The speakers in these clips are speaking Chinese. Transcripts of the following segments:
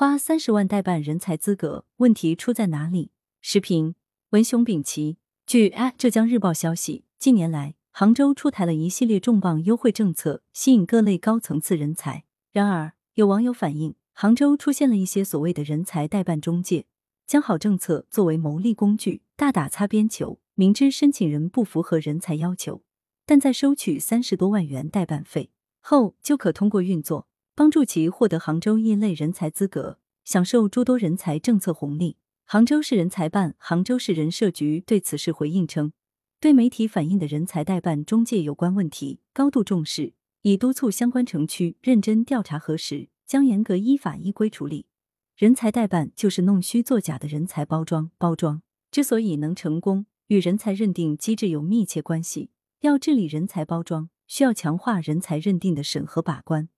花三十万代办人才资格，问题出在哪里？时评：文雄丙奇。据《浙江日报》消息，近年来，杭州出台了一系列重磅优惠政策，吸引各类高层次人才。然而，有网友反映，杭州出现了一些所谓的人才代办中介，将好政策作为牟利工具，大打擦边球。明知申请人不符合人才要求，但在收取三十多万元代办费后，就可通过运作帮助其获得杭州一类人才资格，享受诸多人才政策红利。杭州市人才办、杭州市人社局对此事回应称，对媒体反映的人才代办中介有关问题高度重视，已督促相关城区认真调查核实，将严格依法依规处理。人才代办就是弄虚作假的人才包装，包装之所以能成功，与人才认定机制有密切关系。要治理人才包装，需要强化人才认定的审核把关，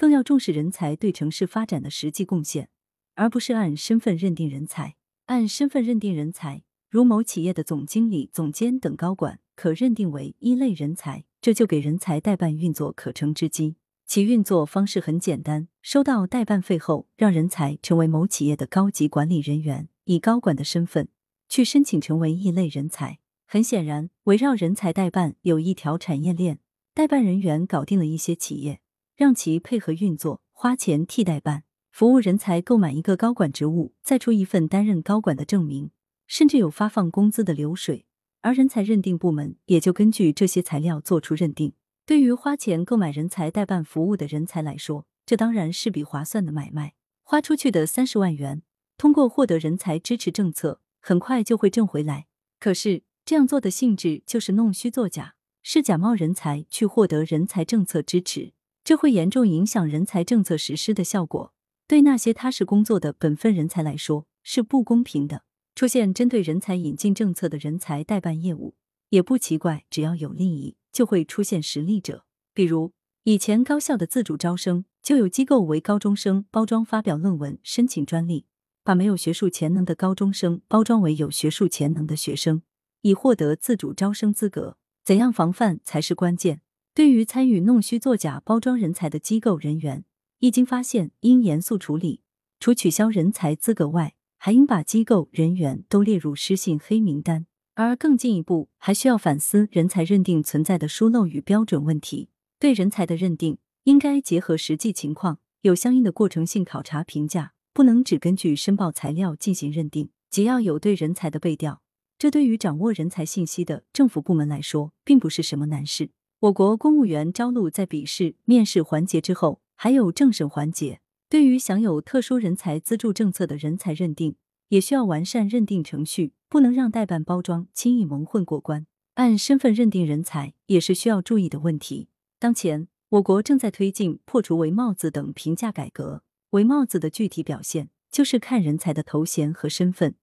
更要重视人才对城市发展的实际贡献，而不是按身份认定人才。按身份认定人才，如某企业的总经理、总监等高管，可认定为一类人才，这就给人才代办运作可乘之机。其运作方式很简单：收到代办费后，让人才成为某企业的高级管理人员，以高管的身份去申请成为一类人才。很显然，围绕人才代办有一条产业链，代办人员搞定了一些企业，让其配合运作，花钱替代办。服务人才购买一个高管职务，再出一份担任高管的证明，甚至有发放工资的流水，而人才认定部门也就根据这些材料做出认定。对于花钱购买人才代办服务的人才来说，这当然是笔划算的买卖。花出去的三十万元，通过获得人才支持政策，很快就会挣回来。可是这样做的性质就是弄虚作假，是假冒人才去获得人才政策支持，这会严重影响人才政策实施的效果。对那些踏实工作的本分人才来说是不公平的。出现针对人才引进政策的人才代办业务也不奇怪，只要有利益，就会出现实力者。比如以前高校的自主招生，就有机构为高中生包装发表论文、申请专利，把没有学术潜能的高中生包装为有学术潜能的学生，以获得自主招生资格。怎样防范才是关键。对于参与弄虚作假包装人才的机构人员。一经发现，应严肃处理。除取消人才资格外，还应把机构人员都列入失信黑名单。而更进一步，还需要反思人才认定存在的疏漏与标准问题。对人才的认定，应该结合实际情况，有相应的过程性考察评价，不能只根据申报材料进行认定，即要有对人才的背调。这对于掌握人才信息的政府部门来说，并不是什么难事。我国公务员招录在笔试、面试环节之后。还有政审环节，对于享有特殊人才资助政策的人才认定，也需要完善认定程序，不能让代办包装轻易蒙混过关。按身份认定人才也是需要注意的问题。当前，我国正在推进破除围帽子等评价改革。围帽子的具体表现就是看人才的头衔和身份，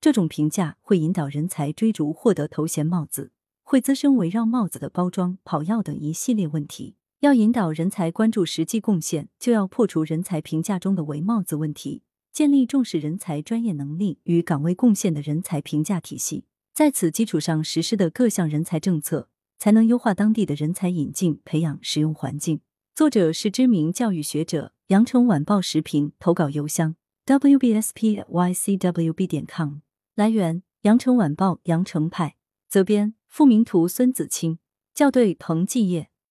这种评价会引导人才追逐获得头衔帽子，会滋生围绕帽子的包装、跑药等一系列问题。要引导人才关注实际贡献，就要破除人才评价中的围帽子问题，建立重视人才专业能力与岗位贡献的人才评价体系。在此基础上实施的各项人才政策，才能优化当地的人才引进、培养、使用环境。作者是知名教育学者，羊城晚报时评投稿邮箱：wbspycwb 点 com。来源：羊城晚报羊城派。责编：复明图，孙子清。校对：彭继业。